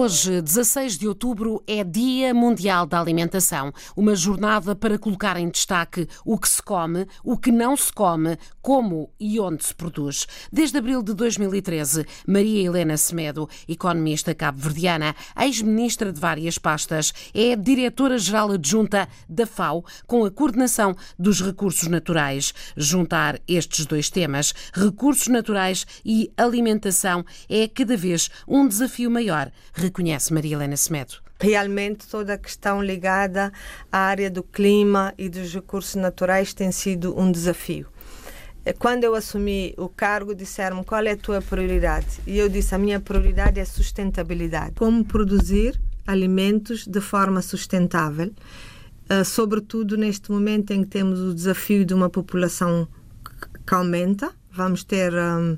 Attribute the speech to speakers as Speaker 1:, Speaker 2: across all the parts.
Speaker 1: Hoje, 16 de outubro, é Dia Mundial da Alimentação, uma jornada para colocar em destaque o que se come, o que não se come, como e onde se produz. Desde abril de 2013, Maria Helena Semedo, economista cabo-verdiana, ex-ministra de várias pastas, é diretora-geral adjunta da FAO, com a coordenação dos recursos naturais. Juntar estes dois temas, recursos naturais e alimentação, é cada vez um desafio maior reconhece Maria Helena Semedo.
Speaker 2: Realmente toda a questão ligada à área do clima e dos recursos naturais tem sido um desafio. Eh, quando eu assumi o cargo, disseram qual é a tua prioridade? E eu disse: a minha prioridade é sustentabilidade. Como produzir alimentos de forma sustentável, uh, sobretudo neste momento em que temos o desafio de uma população que aumenta. Vamos ter. Um,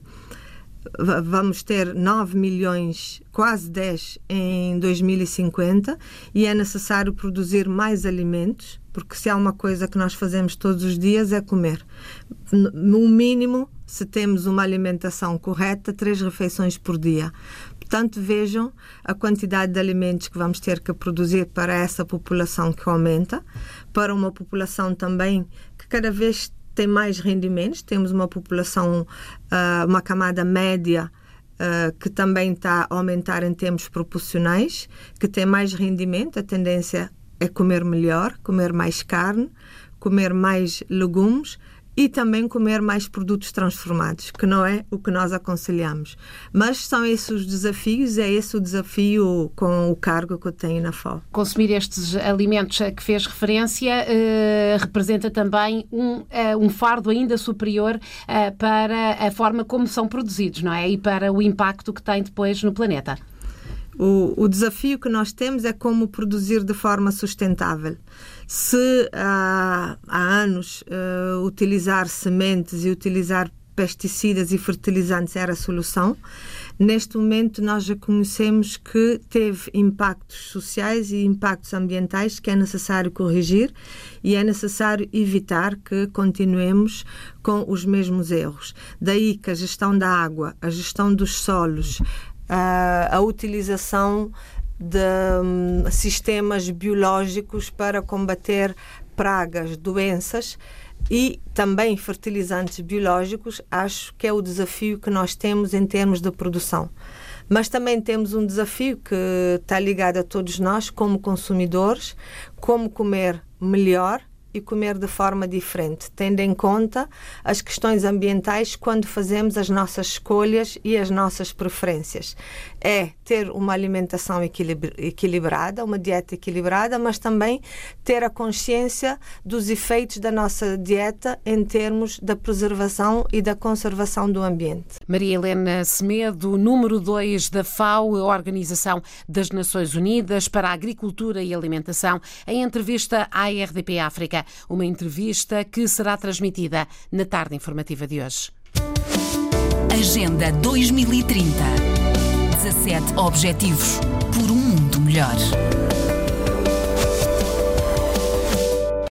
Speaker 2: vamos ter 9 milhões, quase 10 em 2050 e é necessário produzir mais alimentos, porque se há uma coisa que nós fazemos todos os dias é comer. No mínimo, se temos uma alimentação correta, três refeições por dia. Portanto, vejam a quantidade de alimentos que vamos ter que produzir para essa população que aumenta, para uma população também que cada vez tem mais rendimentos, temos uma população, uh, uma camada média uh, que também está a aumentar em termos proporcionais, que tem mais rendimento, a tendência é comer melhor, comer mais carne, comer mais legumes e também comer mais produtos transformados, que não é o que nós aconselhamos. Mas são esses os desafios, é esse o desafio com o cargo que eu tenho na FAO.
Speaker 1: Consumir estes alimentos a que fez referência eh, representa também um, eh, um fardo ainda superior eh, para a forma como são produzidos, não é? E para o impacto que tem depois no planeta.
Speaker 2: O, o desafio que nós temos é como produzir de forma sustentável. Se há, há anos uh, utilizar sementes e utilizar pesticidas e fertilizantes era a solução, neste momento nós já conhecemos que teve impactos sociais e impactos ambientais que é necessário corrigir e é necessário evitar que continuemos com os mesmos erros. Daí que a gestão da água, a gestão dos solos, a, a utilização de um, sistemas biológicos para combater pragas, doenças e também fertilizantes biológicos, acho que é o desafio que nós temos em termos de produção. Mas também temos um desafio que está ligado a todos nós, como consumidores, como comer melhor e comer de forma diferente, tendo em conta as questões ambientais quando fazemos as nossas escolhas e as nossas preferências. É ter uma alimentação equilibrada, uma dieta equilibrada, mas também ter a consciência dos efeitos da nossa dieta em termos da preservação e da conservação do ambiente.
Speaker 1: Maria Helena Semedo, número 2 da FAO, Organização das Nações Unidas para a Agricultura e Alimentação, em entrevista à RDP África. Uma entrevista que será transmitida na tarde informativa de hoje.
Speaker 3: Agenda 2030. 17 Objetivos por um mundo melhor.